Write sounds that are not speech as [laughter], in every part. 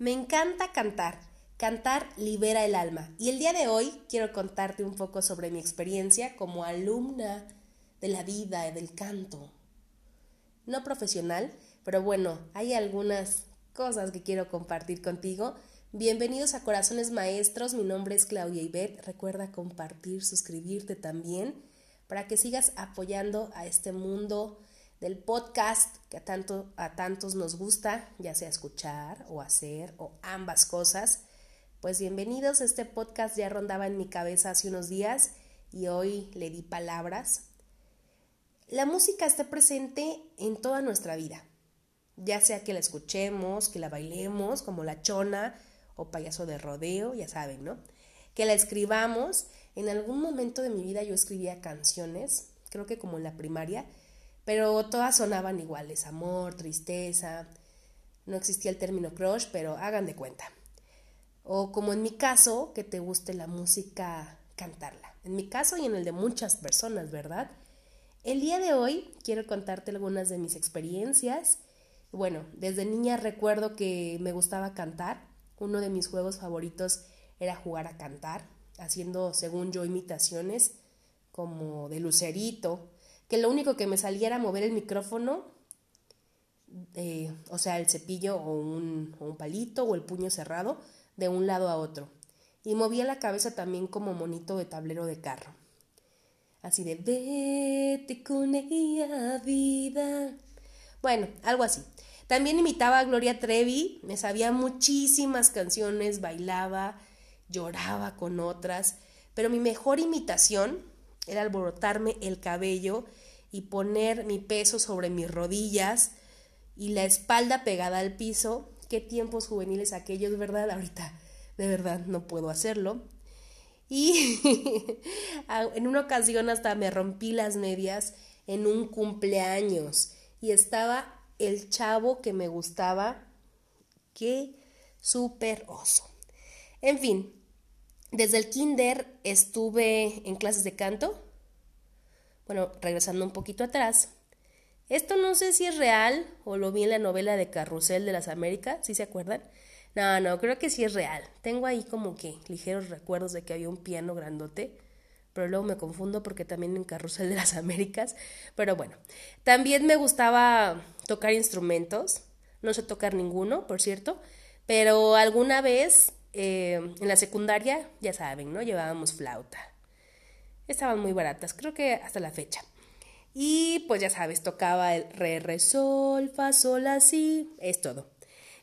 Me encanta cantar. Cantar libera el alma. Y el día de hoy quiero contarte un poco sobre mi experiencia como alumna de la vida y del canto. No profesional, pero bueno, hay algunas cosas que quiero compartir contigo. Bienvenidos a Corazones Maestros, mi nombre es Claudia Ibet. Recuerda compartir, suscribirte también para que sigas apoyando a este mundo del podcast que a, tanto, a tantos nos gusta, ya sea escuchar o hacer o ambas cosas. Pues bienvenidos, este podcast ya rondaba en mi cabeza hace unos días y hoy le di palabras. La música está presente en toda nuestra vida, ya sea que la escuchemos, que la bailemos como la chona o payaso de rodeo, ya saben, ¿no? Que la escribamos. En algún momento de mi vida yo escribía canciones, creo que como en la primaria, pero todas sonaban iguales, amor, tristeza, no existía el término crush, pero hagan de cuenta. O como en mi caso, que te guste la música, cantarla. En mi caso y en el de muchas personas, ¿verdad? El día de hoy quiero contarte algunas de mis experiencias. Bueno, desde niña recuerdo que me gustaba cantar. Uno de mis juegos favoritos era jugar a cantar, haciendo, según yo, imitaciones como de Lucerito, que lo único que me salía era mover el micrófono, eh, o sea, el cepillo o un, o un palito o el puño cerrado, de un lado a otro. Y movía la cabeza también como monito de tablero de carro. Así de vete con ella, vida. Bueno, algo así. También imitaba a Gloria Trevi, me sabía muchísimas canciones, bailaba, lloraba con otras, pero mi mejor imitación era alborotarme el cabello y poner mi peso sobre mis rodillas y la espalda pegada al piso. Qué tiempos juveniles aquellos, ¿verdad? Ahorita de verdad no puedo hacerlo. Y [laughs] en una ocasión hasta me rompí las medias en un cumpleaños y estaba el chavo que me gustaba. Qué súper oso. En fin, desde el kinder estuve en clases de canto. Bueno, regresando un poquito atrás. Esto no sé si es real o lo vi en la novela de Carrusel de las Américas, si se acuerdan. No, no, creo que sí es real. Tengo ahí como que ligeros recuerdos de que había un piano grandote, pero luego me confundo porque también en Carrusel de las Américas. Pero bueno, también me gustaba tocar instrumentos. No sé tocar ninguno, por cierto, pero alguna vez eh, en la secundaria, ya saben, ¿no? Llevábamos flauta. Estaban muy baratas, creo que hasta la fecha. Y pues ya sabes, tocaba el re, re, sol, fa, sol, así, es todo.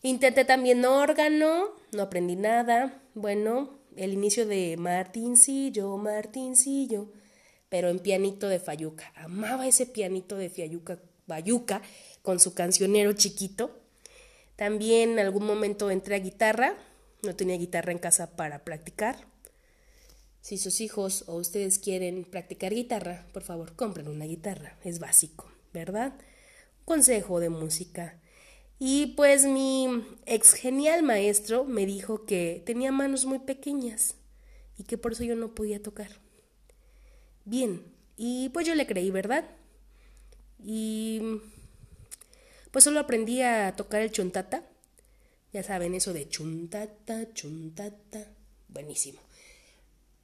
Intenté también órgano, no aprendí nada. Bueno, el inicio de Martincillo, Martincillo, pero en pianito de Fayuca. Amaba ese pianito de Fayuca, Bayuca, con su cancionero chiquito. También en algún momento entré a guitarra, no tenía guitarra en casa para practicar. Si sus hijos o ustedes quieren practicar guitarra, por favor, compren una guitarra. Es básico, ¿verdad? consejo de música. Y pues mi ex genial maestro me dijo que tenía manos muy pequeñas y que por eso yo no podía tocar. Bien, y pues yo le creí, ¿verdad? Y pues solo aprendí a tocar el chuntata ya saben, eso de chuntata, chuntata. Buenísimo.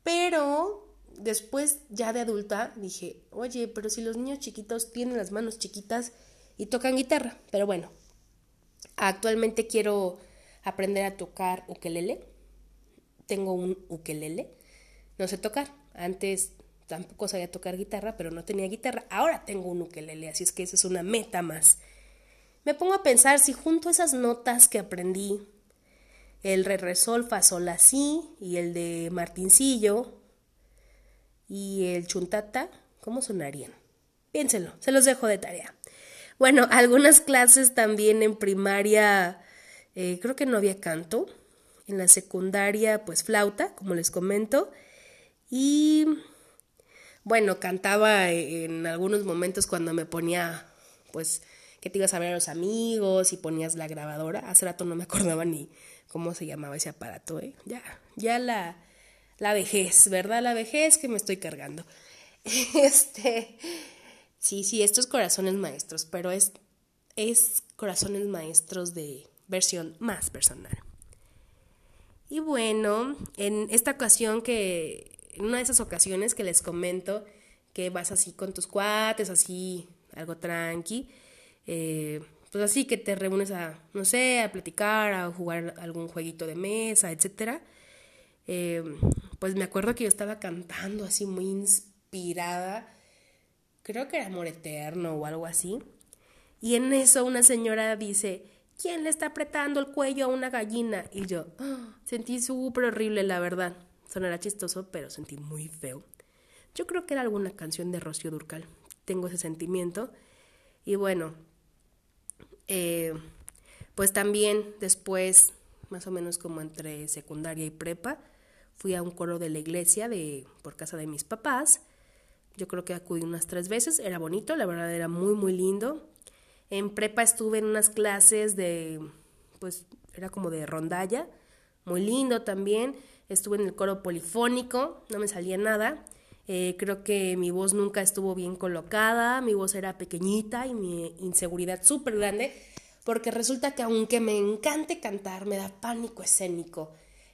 Pero después, ya de adulta, dije, oye, pero si los niños chiquitos tienen las manos chiquitas y tocan guitarra. Pero bueno, actualmente quiero aprender a tocar ukelele. Tengo un ukelele. No sé tocar. Antes tampoco sabía tocar guitarra, pero no tenía guitarra. Ahora tengo un ukelele, así es que esa es una meta más me pongo a pensar si junto a esas notas que aprendí, el re, re sol sol y el de Martincillo y el chuntata, ¿cómo sonarían? Piénsenlo, se los dejo de tarea. Bueno, [laughs] algunas clases también en primaria, eh, creo que no había canto. En la secundaria, pues flauta, como les comento. Y bueno, cantaba en algunos momentos cuando me ponía, pues, que te ibas a ver a los amigos y ponías la grabadora. Hace rato no me acordaba ni cómo se llamaba ese aparato, ¿eh? Ya, ya la, la vejez, ¿verdad? La vejez que me estoy cargando. [laughs] Este, sí, sí, estos corazones maestros, pero es, es corazones maestros de versión más personal. Y bueno, en esta ocasión que, en una de esas ocasiones que les comento que vas así con tus cuates, así, algo tranqui, eh, pues así que te reúnes a, no sé, a platicar, a jugar algún jueguito de mesa, etcétera. Eh, pues me acuerdo que yo estaba cantando así muy inspirada, creo que era Amor Eterno o algo así. Y en eso una señora dice, ¿quién le está apretando el cuello a una gallina? Y yo ¡ah! sentí súper horrible, la verdad. Sonará chistoso, pero sentí muy feo. Yo creo que era alguna canción de Rocío Durcal. Tengo ese sentimiento. Y bueno, eh, pues también después, más o menos como entre secundaria y prepa, fui a un coro de la iglesia de, por casa de mis papás. Yo creo que acudí unas tres veces. Era bonito, la verdad era muy, muy lindo. En prepa estuve en unas clases de, pues era como de rondalla, muy lindo también. Estuve en el coro polifónico, no me salía nada. Eh, creo que mi voz nunca estuvo bien colocada, mi voz era pequeñita y mi inseguridad súper grande, porque resulta que aunque me encante cantar, me da pánico escénico.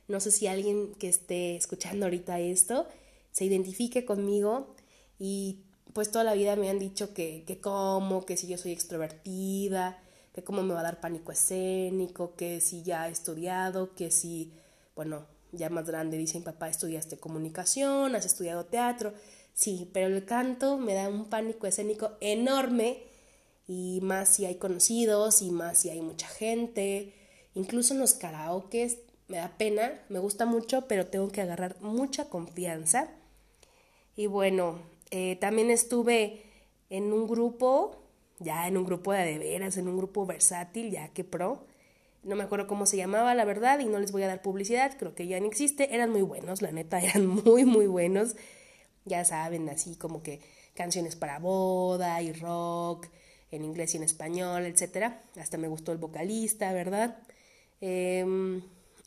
No sé si alguien que esté escuchando ahorita esto se identifique conmigo y pues toda la vida me han dicho que, que cómo, que si yo soy extrovertida, que cómo me va a dar pánico escénico, que si ya he estudiado, que si, bueno, ya más grande dicen, papá, estudiaste comunicación, has estudiado teatro. Sí, pero el canto me da un pánico escénico enorme y más si hay conocidos y más si hay mucha gente. Incluso en los karaokes me da pena, me gusta mucho, pero tengo que agarrar mucha confianza. Y bueno, eh, también estuve en un grupo, ya en un grupo de, de veras, en un grupo versátil, ya que pro. No me acuerdo cómo se llamaba, la verdad, y no les voy a dar publicidad, creo que ya no existe. Eran muy buenos, la neta, [laughs] eran muy, muy buenos. Ya saben, así como que canciones para boda y rock, en inglés y en español, etc. Hasta me gustó el vocalista, ¿verdad? Em,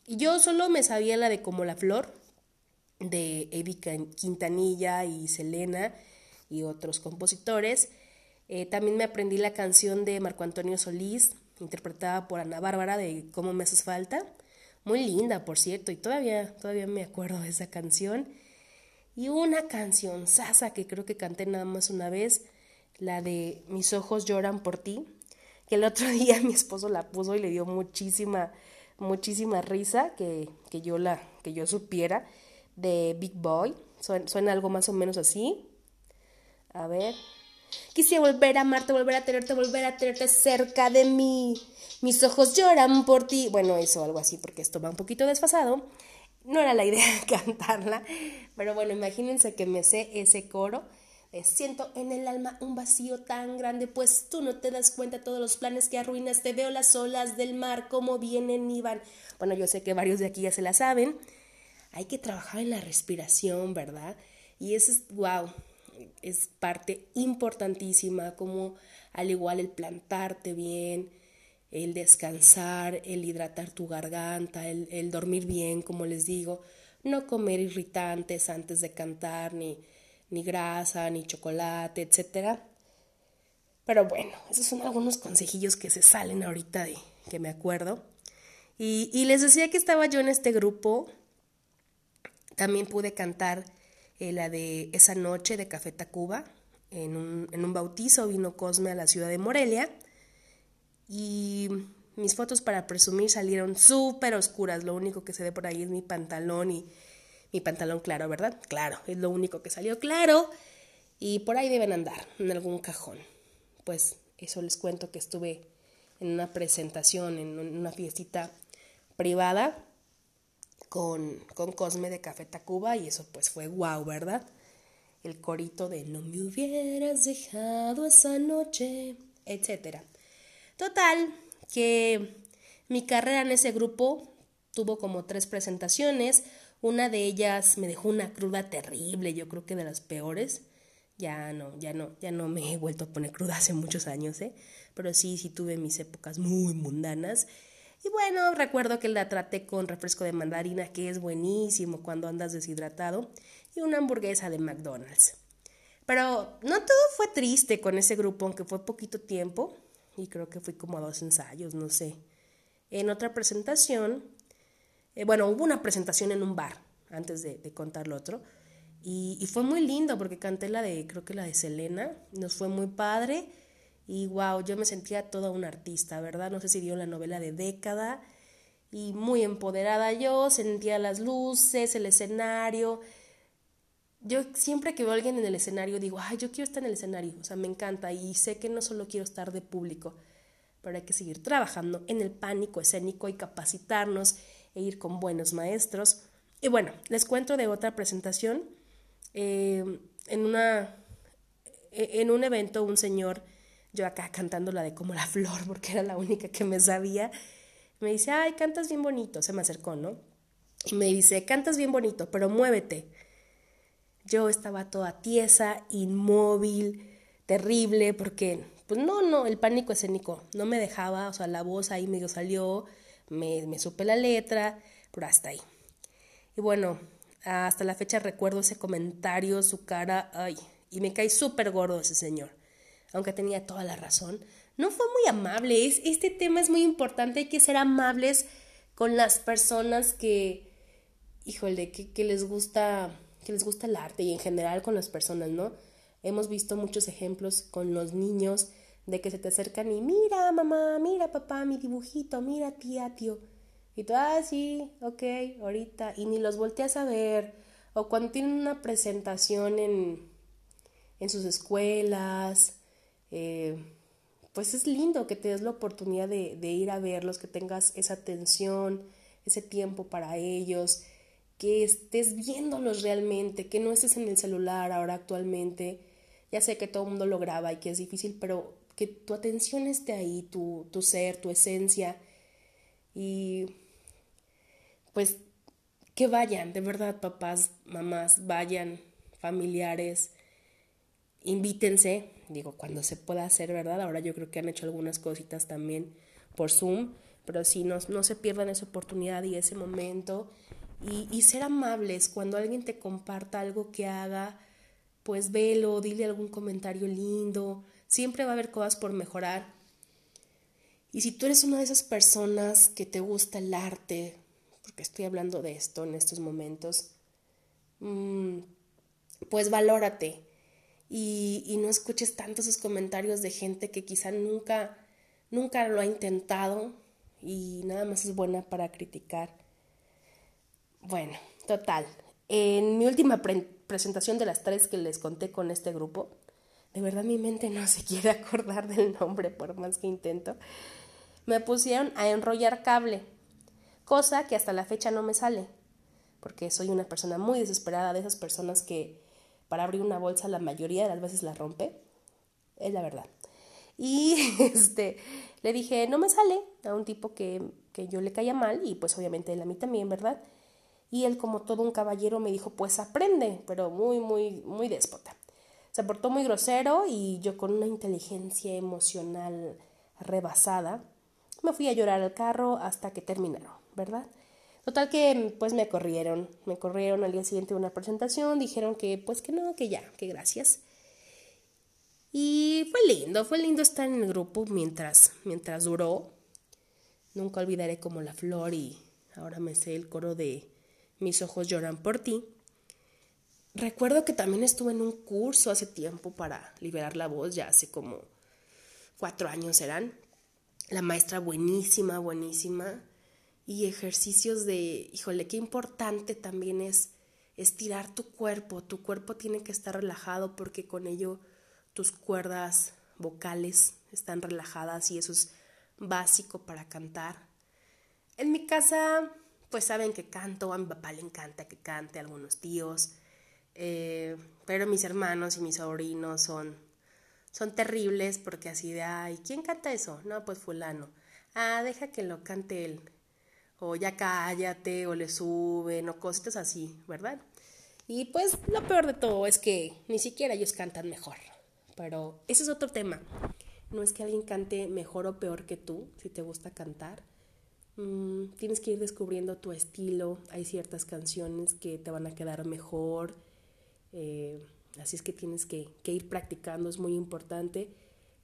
y yo solo me sabía la de Como la Flor, de Eddie Quintanilla y Selena y otros compositores. Eh, también me aprendí la canción de Marco Antonio Solís, interpretada por Ana Bárbara de Cómo me haces falta. Muy linda, por cierto, y todavía, todavía me acuerdo de esa canción. Y una canción sasa que creo que canté nada más una vez, la de Mis ojos lloran por ti, que el otro [laughs] día mi esposo la puso y le dio muchísima, muchísima risa que, que yo la, que yo supiera de Big Boy. Suena, algo más o menos así. A ver. Quisiera volver a amarte, volver a tenerte, volver a tenerte cerca de mí. Mis ojos lloran por ti. Bueno, eso, algo así, porque esto va un poquito desfasado. No era la idea [laughs] cantarla, pero bueno, imagínense que me sé ese coro. siento en el alma un vacío tan grande, pues tú no te das cuenta todos los planes que arruinas. Te veo las olas del mar, como vienen y van. Bueno, yo sé que varios de aquí ya se la saben hay que trabajar en la respiración, ¿verdad? Y eso es, wow, es parte importantísima, como al igual el plantarte bien, el descansar, el hidratar tu garganta, el, dormir bien, como les digo, no comer irritantes antes de cantar, ni, ni grasa, ni chocolate, etc. Pero bueno, esos son algunos consejillos que se salen ahorita de que me acuerdo. Y, y les decía que estaba yo en este grupo también pude cantar eh, la de Esa noche de Café Tacuba. En un, en un bautizo vino Cosme a la ciudad de Morelia y mis fotos para presumir salieron súper oscuras. Lo único que se ve por ahí es mi pantalón y mi pantalón claro, ¿verdad? Claro, es lo único que salió claro. Y por ahí deben andar, en algún cajón. Pues eso les cuento que estuve en una presentación, en una fiestita privada con, con Cosme de Café Tacuba y eso pues fue guau, ¿verdad? El corito de no me hubieras dejado esa noche, etcétera. Total, que mi carrera en ese grupo tuvo como tres presentaciones. Una de ellas me dejó una cruda terrible, yo creo que de las peores. Ya no, ya no, ya no me he vuelto a poner cruda hace muchos años, ¿eh? Pero sí, sí tuve mis épocas muy mundanas. Y bueno, recuerdo que la traté con refresco de mandarina, que es buenísimo cuando andas deshidratado, y una hamburguesa de McDonald's. Pero no todo fue triste con ese grupo, aunque fue poquito tiempo, y creo que fui como a dos ensayos, no sé. En otra presentación, Eh, bueno, hubo una presentación en un bar, antes de, contar lo otro. Y, y, fue muy lindo porque canté la de, creo que la de Selena. Nos fue muy padre. Y wow, yo me sentía toda una artista, ¿verdad? No sé si dio la novela de década. Y muy empoderada yo, sentía las luces, el escenario. Yo siempre que veo a alguien en el escenario digo, ay, yo quiero estar en el escenario. O sea, me encanta. Y sé que no solo quiero estar de público, pero hay que seguir trabajando en el pánico escénico y capacitarnos e ir con buenos maestros. Y bueno, les cuento de otra presentación. Eh, en, una, en un evento, un señor yo acá cantando la de como la flor, porque era la única que me sabía, me dice, ay, cantas bien bonito, se me acercó, ¿no? Y me dice, cantas bien bonito, pero muévete. Yo estaba toda tiesa, inmóvil, terrible, porque, pues no, no, el pánico escénico no me dejaba, o sea, la voz ahí medio salió, me, me supe la letra, pero hasta ahí. Y bueno, hasta la fecha recuerdo ese comentario, su cara, ay, y me cae súper gordo ese señor aunque tenía toda la razón, no fue muy amable. este tema es muy importante, hay que ser amables con las personas que, híjole, que, que les gusta, que les gusta el arte y en general con las personas, ¿no? Hemos visto muchos ejemplos con los niños de que se te acercan y mira mamá, mira papá, mi dibujito, mira tía, tío. Y tú, ah, sí, ok, ahorita. Y ni los volteas a ver. O cuando tienen una presentación en, en sus escuelas, eh, pues es lindo que te des la oportunidad de, ir a verlos, que tengas esa atención, ese tiempo para ellos, que estés viéndolos realmente, que no estés en el celular ahora actualmente. Ya sé que todo el mundo lo graba y que es difícil, pero que tu atención esté ahí, tu, tu ser, tu esencia. Y pues que vayan, de verdad, papás, mamás, vayan, familiares, invítense, digo, cuando se pueda hacer, ¿verdad? Ahora yo creo que han hecho algunas cositas también por Zoom, pero sí, no, no se pierdan esa oportunidad y ese momento. Y, y ser amables, cuando alguien te comparta algo que haga, pues velo, dile algún comentario lindo, siempre va a haber cosas por mejorar. Y si tú eres una de esas personas que te gusta el arte, porque estoy hablando de esto en estos momentos, mm, pues valórate y, no escuches tantos esos comentarios de gente que quizá nunca, nunca lo ha intentado y nada más es buena para criticar. Bueno, total. En mi última presentación de las tres que les conté con este grupo, de verdad mi mente no se [laughs] quiere acordar del nombre por más que intento, me pusieron a enrollar cable, cosa que hasta la fecha no me sale, porque soy una persona muy desesperada de esas personas que para abrir una bolsa la mayoría de las veces la rompe, es la verdad. Y [laughs] este, le dije, no me sale a un tipo que, que yo le caía mal y pues obviamente él a mí también, ¿verdad? Y él como todo un caballero me dijo, pues aprende, pero muy, muy, muy déspota. Se portó muy grosero y yo con una inteligencia emocional rebasada me fui a llorar al carro hasta que terminaron, ¿verdad? Total que pues me corrieron, me corrieron al día siguiente una presentación, dijeron que pues que no, que ya, que gracias. Y fue lindo, fue lindo estar en el grupo mientras, mientras duró. Nunca olvidaré como la flor y ahora me sé el coro de Mis ojos lloran por ti. Recuerdo que también estuve en un curso hace tiempo para liberar la voz, ya hace como cuatro años eran. La maestra buenísima, buenísima y ejercicios de, híjole, qué importante también es estirar tu cuerpo. Tu cuerpo tiene que estar relajado porque con ello tus cuerdas vocales están relajadas y eso es básico para cantar. En mi casa, pues saben que canto, a mi papá le encanta que cante, algunos tíos, eh, pero mis hermanos y mis sobrinos son, son terribles porque así de, ay, ¿quién canta eso? No, pues fulano. Ah, deja que lo cante él o ya cállate, o le suben, o cositas así, ¿verdad? Y pues lo peor de todo es que ni siquiera ellos cantan mejor. Pero ese es otro tema. No es que alguien cante mejor o peor que tú, si te gusta cantar. Mm, tienes que ir descubriendo tu estilo. Hay ciertas canciones que te van a quedar mejor. Eh, así es que tienes que, ir practicando, es muy importante.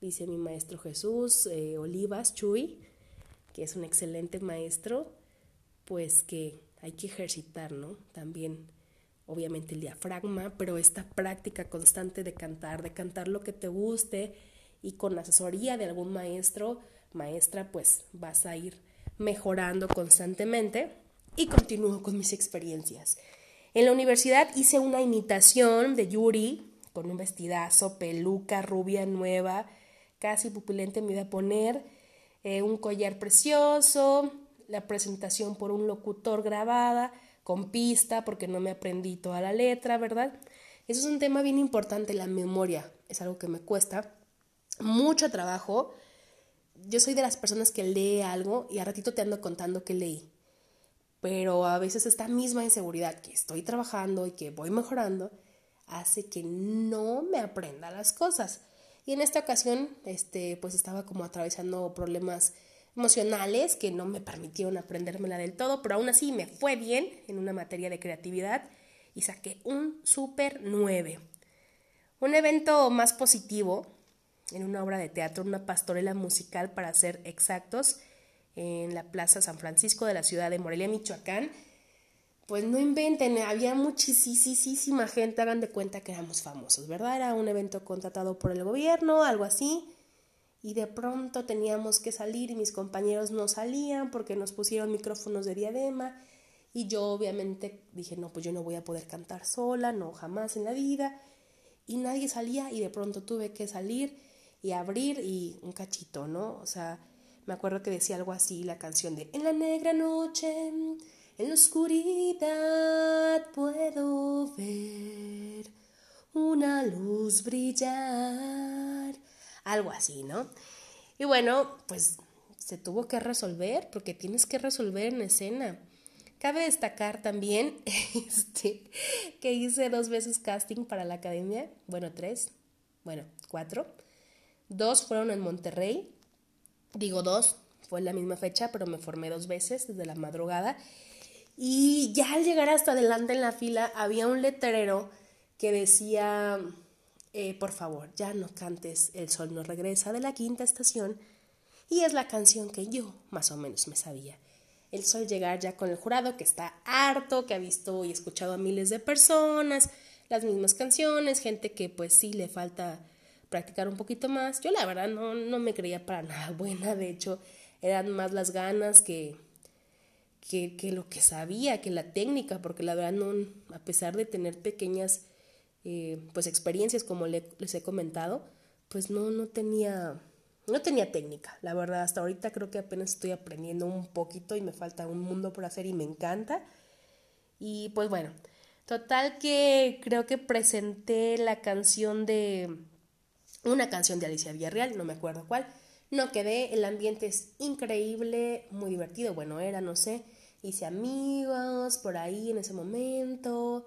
Dice mi maestro Jesús eh, Olivas Chuy, que es un excelente maestro pues que hay que ejercitar, ¿no? También, obviamente, el diafragma, pero esta práctica constante de cantar, de cantar lo que te guste y con asesoría de algún maestro, maestra, pues vas a ir mejorando constantemente y continúo con mis experiencias. En la universidad hice una imitación de Yuri con un vestidazo, peluca rubia nueva, casi pupilente me iba a poner, eh, un collar precioso, la presentación por un locutor grabada, con pista, porque no me aprendí toda la letra, ¿verdad? Eso es un tema bien importante, la memoria, es algo que me cuesta mucho trabajo. Yo soy de las personas que lee algo y a ratito te ando contando que leí. Pero a veces esta misma inseguridad que estoy trabajando y que voy mejorando hace que no me aprenda las cosas. Y en esta ocasión, este, pues estaba como atravesando problemas emocionales que no me permitieron aprendérmela del todo, pero aún así me fue bien en una materia de creatividad y saqué un super 9. Un evento más positivo en una obra de teatro, una pastorela musical para ser exactos, en la Plaza San Francisco de la ciudad de Morelia, Michoacán. Pues no inventen, había muchísima gente, hagan de cuenta que éramos famosos, ¿verdad? Era un evento contratado por el gobierno, algo así. Y de pronto teníamos que salir y mis compañeros no salían porque nos pusieron micrófonos de diadema. Y yo obviamente dije, no, pues yo no voy a poder cantar sola, no, jamás en la vida. Y nadie salía y de pronto tuve que salir y abrir y un cachito, ¿no? O sea, me acuerdo que decía algo así la canción de En la negra noche, en la oscuridad puedo ver una luz brillar. Algo así, ¿no? Y bueno, pues se tuvo que resolver porque tienes que resolver en escena. Cabe destacar también [laughs] este, que hice dos veces casting para la academia, bueno, tres, bueno, cuatro. Dos fueron en Monterrey digo dos, fue la misma fecha, pero me formé dos veces desde la madrugada. Y ya al llegar hasta adelante en la fila había un letrero que decía, eh, por favor, ya no cantes El sol no regresa de la quinta estación. Y es la canción que yo más o menos me sabía. El sol llegar ya con el jurado que está harto, que ha visto y escuchado a miles de personas, las mismas canciones, gente que pues sí le falta practicar un poquito más. Yo la verdad no, no me creía para [laughs] nada buena, de hecho eran más las ganas que, que, que, lo que sabía, que la técnica, porque la verdad a pesar de tener pequeñas eh, pues experiencias como les he comentado, pues no, no tenía, no tenía técnica, la verdad, hasta ahorita creo que apenas estoy aprendiendo un poquito y me falta un mundo por hacer y me encanta. Y pues bueno, total que creo que presenté la canción de una canción de Alicia Villarreal, no me acuerdo cuál. No quedé, el ambiente es increíble, muy divertido, bueno, era, no sé, hice amigos por ahí en ese momento,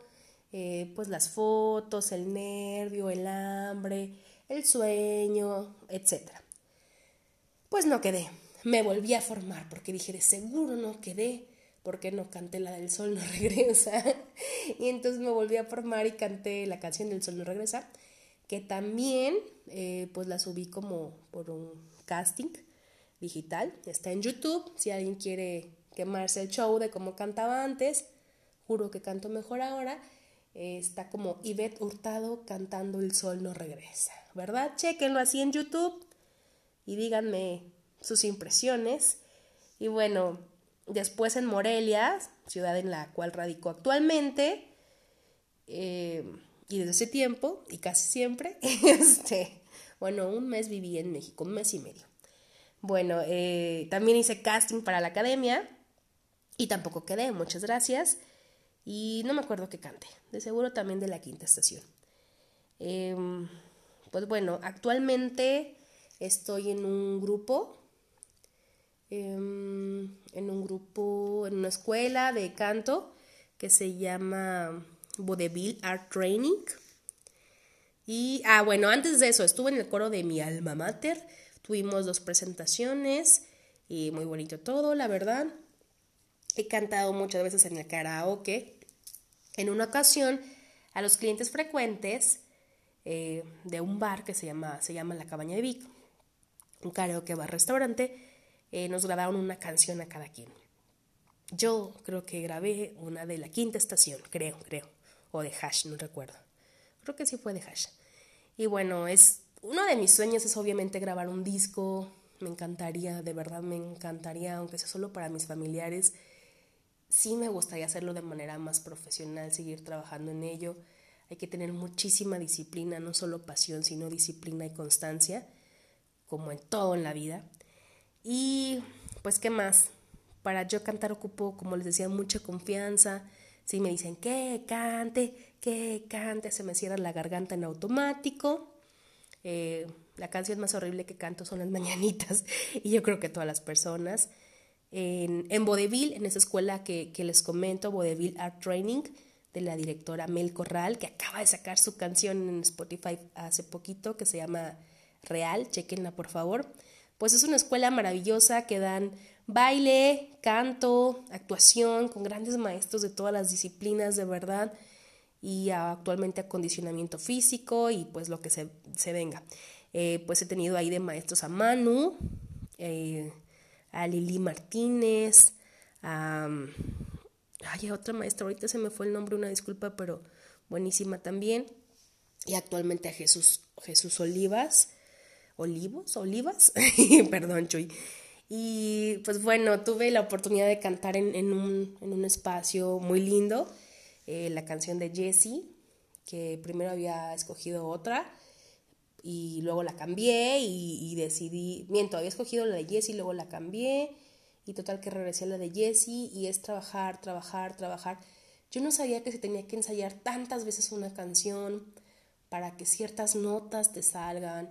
eh, pues las fotos, el nervio, el hambre, el sueño, etc. Pues no quedé, me volví a formar porque dije, de seguro no quedé, porque no canté la del sol [laughs] no regresa. y entonces me volví a formar y canté la canción del sol no regresa que también eh, pues la subí como por un casting digital. Está en YouTube, si alguien quiere quemarse el show de cómo cantaba antes, juro que canto mejor ahora. Eh, está como Ivette Hurtado cantando El Sol no regresa, ¿verdad? Chequenlo así en YouTube y díganme sus impresiones. Y bueno, después en Morelia, ciudad en la cual radico actualmente, eh, y desde ese tiempo, y casi siempre, [laughs] este, bueno, un mes viví en México, un mes y medio. Bueno, eh, también hice casting para la academia y tampoco quedé, muchas gracias. Y no me acuerdo qué cante, de seguro también de la quinta estación. Em, pues bueno, actualmente estoy en un grupo, em, en un grupo, en una escuela de canto que se llama Vodevil Art Training. Y, ah, bueno, antes de eso, estuve en el coro de mi alma mater. Tuvimos dos presentaciones y muy bonito todo, la verdad. He cantado muchas veces en el karaoke. En una ocasión, a los clientes frecuentes eh, de un bar que se llama, se llama La Cabaña de Vic, un karaoke bar restaurante, eh, nos grabaron una canción a cada quien. yo creo que grabé una de la quinta estación, creo, creo, o de Hash, no recuerdo. Creo que sí fue de Hash. Y bueno, es uno de mis sueños es obviamente grabar un disco. Me encantaría, de verdad me encantaría, aunque sea solo para mis familiares. Sí me gustaría hacerlo de manera más profesional, seguir trabajando en ello. Hay que tener muchísima disciplina, no solo pasión, sino disciplina y constancia, como en todo en la vida. Y pues, ¿qué más? Para yo cantar ocupo, como les decía, mucha confianza. Si me dicen que cante, que cante, se me cierra la garganta en automático. Eh, la canción más horrible que canto son las [laughs] mañanitas y yo creo que todas las personas. En, en Vodevil, en esa escuela que, que les comento, Vodevil Art Training, de la directora Mel Corral, que acaba de sacar su canción en Spotify hace poquito, que se llama Real, chequenla por favor. Pues es una escuela maravillosa que dan baile, canto, actuación, con grandes maestros de todas las disciplinas, de verdad, y actualmente acondicionamiento físico y pues lo que se, venga. Eh, pues he tenido ahí de maestros a Manu, eh, a Lili Martínez, a... Ay, otra maestra, ahorita se me fue el nombre, una disculpa, pero buenísima también. Y actualmente a Jesús, Jesús Olivas, Olivos, Olivas, [laughs] perdón, Chuy. Y pues bueno, tuve la oportunidad de cantar en, un, espacio muy lindo, eh, la canción de Jessie, que primero había escogido otra y luego la cambié y, decidí, miento, había escogido la de Jessie, luego la cambié y total que regresé a la de Jessie y es trabajar, trabajar, trabajar. Yo no sabía que se tenía que ensayar tantas veces una canción para que ciertas notas te salgan,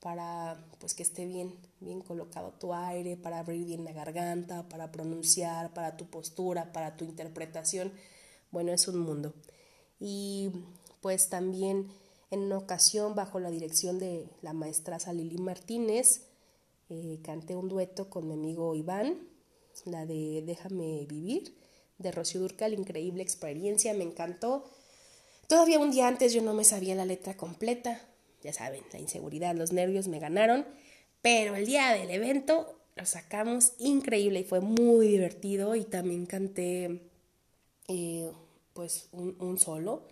para pues que esté bien, bien colocado tu aire, para abrir bien la garganta, para pronunciar, para tu postura, para tu interpretación. Bueno, es un mundo. Y pues también en ocasión, bajo la dirección de la maestra Salili Martínez, eh, canté un dueto con mi amigo Iván, la de Déjame vivir, de Rocío Durcal, increíble experiencia, me encantó. Todavía un día antes yo no me sabía la letra completa, ya saben, la inseguridad, los nervios me ganaron, pero el día del evento lo sacamos increíble y fue muy divertido y también canté eh, pues un, solo.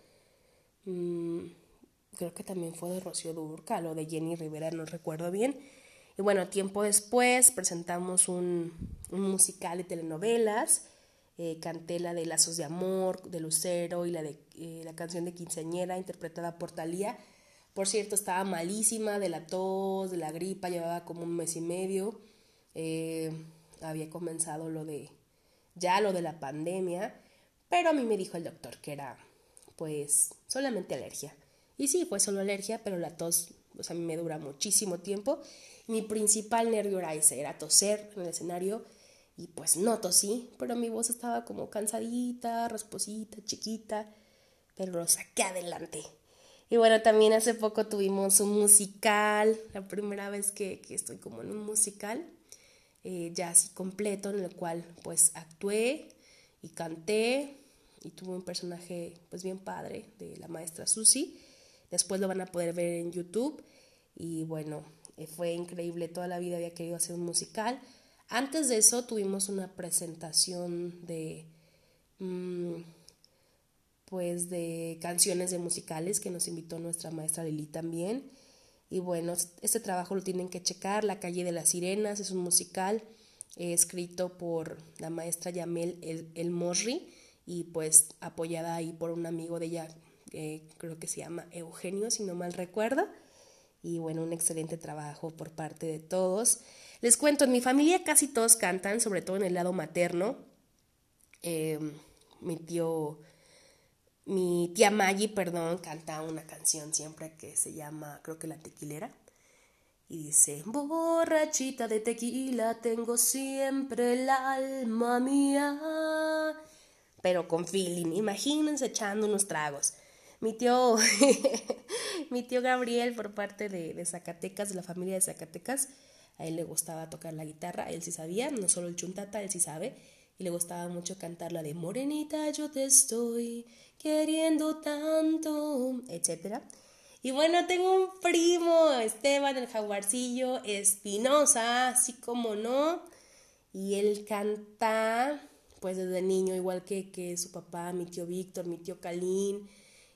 Mm, creo que también fue de Rocío Durcal o de Jenny Rivera, no recuerdo bien. Y bueno, tiempo después presentamos un, musical de telenovelas. Eh, canté la de Lazos de Amor, de Lucero y la de eh, la canción de Quinceañera interpretada por Talía. Por cierto, estaba malísima de la tos, de la gripa, llevaba como un mes y medio. Eh, había comenzado lo de, ya lo de la pandemia, pero a mí me dijo el doctor que era, pues, solamente alergia. Y sí, fue solo alergia, pero la tos, pues a mí me dura muchísimo tiempo. Mi principal nervio era ese, era toser en el escenario y pues no tosí, pero mi voz estaba como cansadita, rasposita, chiquita, pero lo saqué adelante. Y bueno, también hace poco tuvimos un musical, la primera vez que, estoy como en un musical, eh, ya así completo, en el cual pues actué y canté y tuve un personaje pues bien padre de la maestra Susi. Después lo van a poder ver en YouTube y bueno, eh, fue increíble, toda la vida había querido hacer un musical. Antes de eso tuvimos una presentación de... Mm, pues de canciones de musicales que nos invitó nuestra maestra Lili también. Y bueno, este trabajo lo tienen que checar. La calle de las sirenas es un musical eh, escrito por la maestra Yamel El, El Morri y pues apoyada ahí por un amigo de ella, eh, creo que se llama Eugenio, si no mal recuerdo. Y bueno, un excelente trabajo por parte de todos. Les cuento, en mi familia casi todos cantan, sobre todo en el lado materno. Eh, mi tío mi tía Maggie, perdón, canta una canción siempre que se llama, creo que La Tequilera. Y dice, borrachita de tequila, tengo siempre el alma mía. Pero con feeling, imagínense echando unos tragos. Mi tío, [laughs] mi tío Gabriel, por parte de, Zacatecas, de la familia de Zacatecas, a él le gustaba tocar la guitarra, él sí sabía, no solo el chuntata, él sí sabe y le gustaba mucho cantar la de Morenita, yo te estoy queriendo tanto, etc. Y bueno, tengo un primo, Esteban el Jaguarcillo Espinosa, así como no, y él canta pues desde niño, igual que, que su papá, mi tío Víctor, mi tío Calín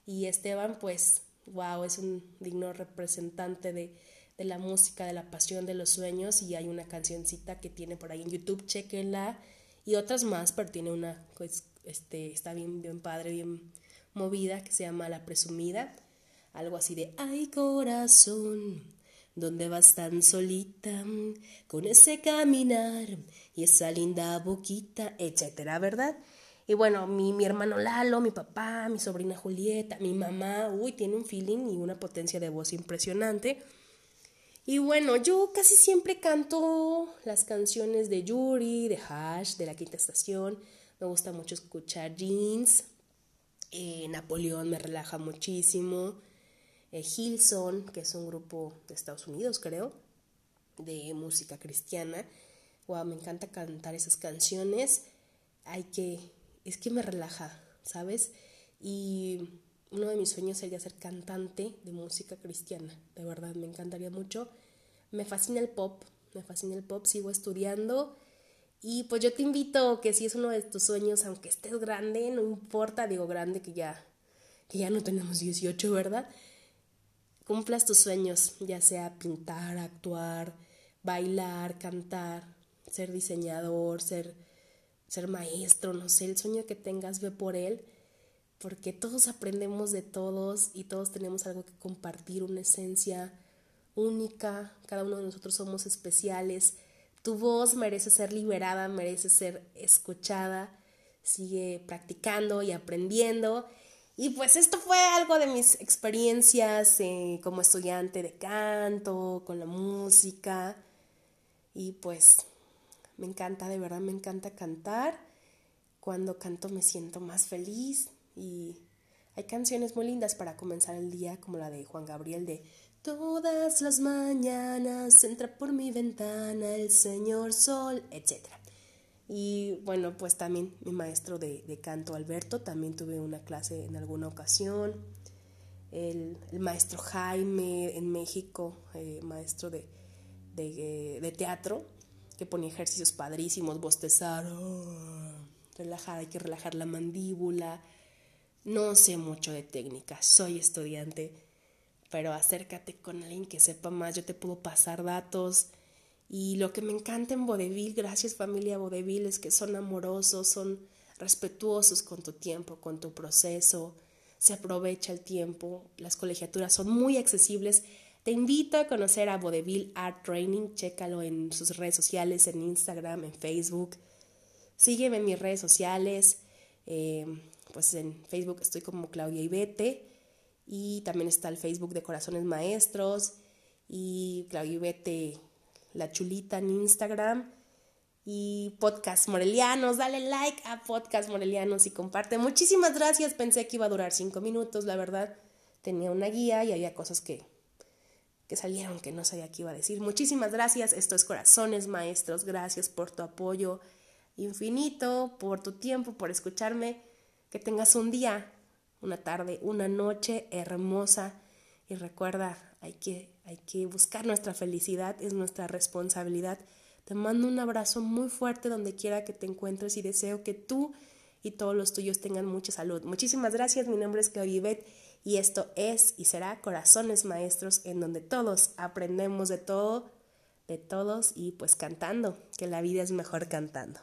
y Esteban, pues, wow, es un digno representante de, de la música, de la pasión, de los sueños y hay una cancioncita que tiene por ahí en YouTube, chequenla y otras más, pero tiene una, pues, este, está bien, bien padre, bien movida, que se llama La Presumida, algo así de, ay corazón, ¿dónde vas tan solita? Con ese caminar y esa linda boquita, etcétera, ¿verdad? Y bueno, mi, mi hermano Lalo, mi papá, mi sobrina Julieta, mi mamá, uy, tiene un feeling y una potencia de voz impresionante. Y bueno, yo casi siempre canto las canciones de Yuri, de Hash, de la Quinta Estación. Me gusta mucho escuchar Jeans. Eh, Napoleón me relaja muchísimo. Eh, Hilson, que es un grupo de Estados Unidos, creo, de música cristiana. Wow, me encanta cantar esas canciones. Hay que, es que me relaja, ¿sabes? Y uno de mis sueños sería ser cantante de música cristiana. De verdad, me encantaría mucho. Me fascina el pop, me fascina el pop, sigo estudiando y pues yo te invito que si es uno de tus sueños, aunque estés grande, no importa, digo grande que ya, que ya no tenemos 18, ¿verdad? Cumplas tus sueños, ya sea pintar, actuar, bailar, cantar, ser diseñador, ser, ser maestro, no sé, el sueño que tengas, ve por él, porque todos aprendemos de todos y todos tenemos algo que compartir, una esencia única, cada uno de nosotros somos especiales tu voz merece ser liberada, merece ser escuchada. Sigue practicando y aprendiendo. Y pues esto fue algo de mis experiencias eh, como estudiante de canto, con la música. Y pues me encanta, de verdad me encanta cantar. Cuando canto me siento más feliz y hay canciones muy lindas para comenzar el día, como la de Juan Gabriel de Todas las mañanas entra por mi ventana el señor sol, etc. Y bueno, pues también mi maestro de, canto Alberto, también tuve una clase en alguna ocasión. El, maestro Jaime en México, eh, maestro de, de, teatro, que ponía ejercicios padrísimos, bostezar, oh, relajar, hay que relajar la mandíbula. No sé mucho de técnica, soy estudiante pero acércate con alguien que sepa más, yo te puedo pasar datos. Y lo que me encanta en Vodevil, gracias familia Vodevil, es que son amorosos, son respetuosos con tu tiempo, con tu proceso, se aprovecha el tiempo, las colegiaturas son muy accesibles. Te invito a conocer a Vodevil Art Training, chécalo en sus redes sociales, en Instagram, en Facebook. Sígueme en mis redes sociales, eh, pues en Facebook estoy como Claudia Ibete y también está el Facebook de Corazones Maestros y Claudio Vete La Chulita en Instagram y Podcast Morelianos. Dale like a Podcast Morelianos y comparte. Muchísimas gracias. Pensé que iba a durar cinco minutos, la verdad. Tenía una guía y había cosas que, que salieron que no sabía qué iba a decir. Muchísimas gracias. Esto es Corazones Maestros. Gracias por tu apoyo infinito, por tu tiempo, por escucharme. Que tengas un día una tarde, una noche hermosa. Y recuerda, hay que, hay que buscar nuestra felicidad, es nuestra responsabilidad. Te mando un abrazo muy fuerte donde quiera que te encuentres y deseo que tú y todos los tuyos tengan mucha salud. Muchísimas gracias, mi nombre es Claudia y esto es y será Corazones Maestros en donde todos aprendemos de todo, de todos y pues cantando, que la vida es mejor cantando.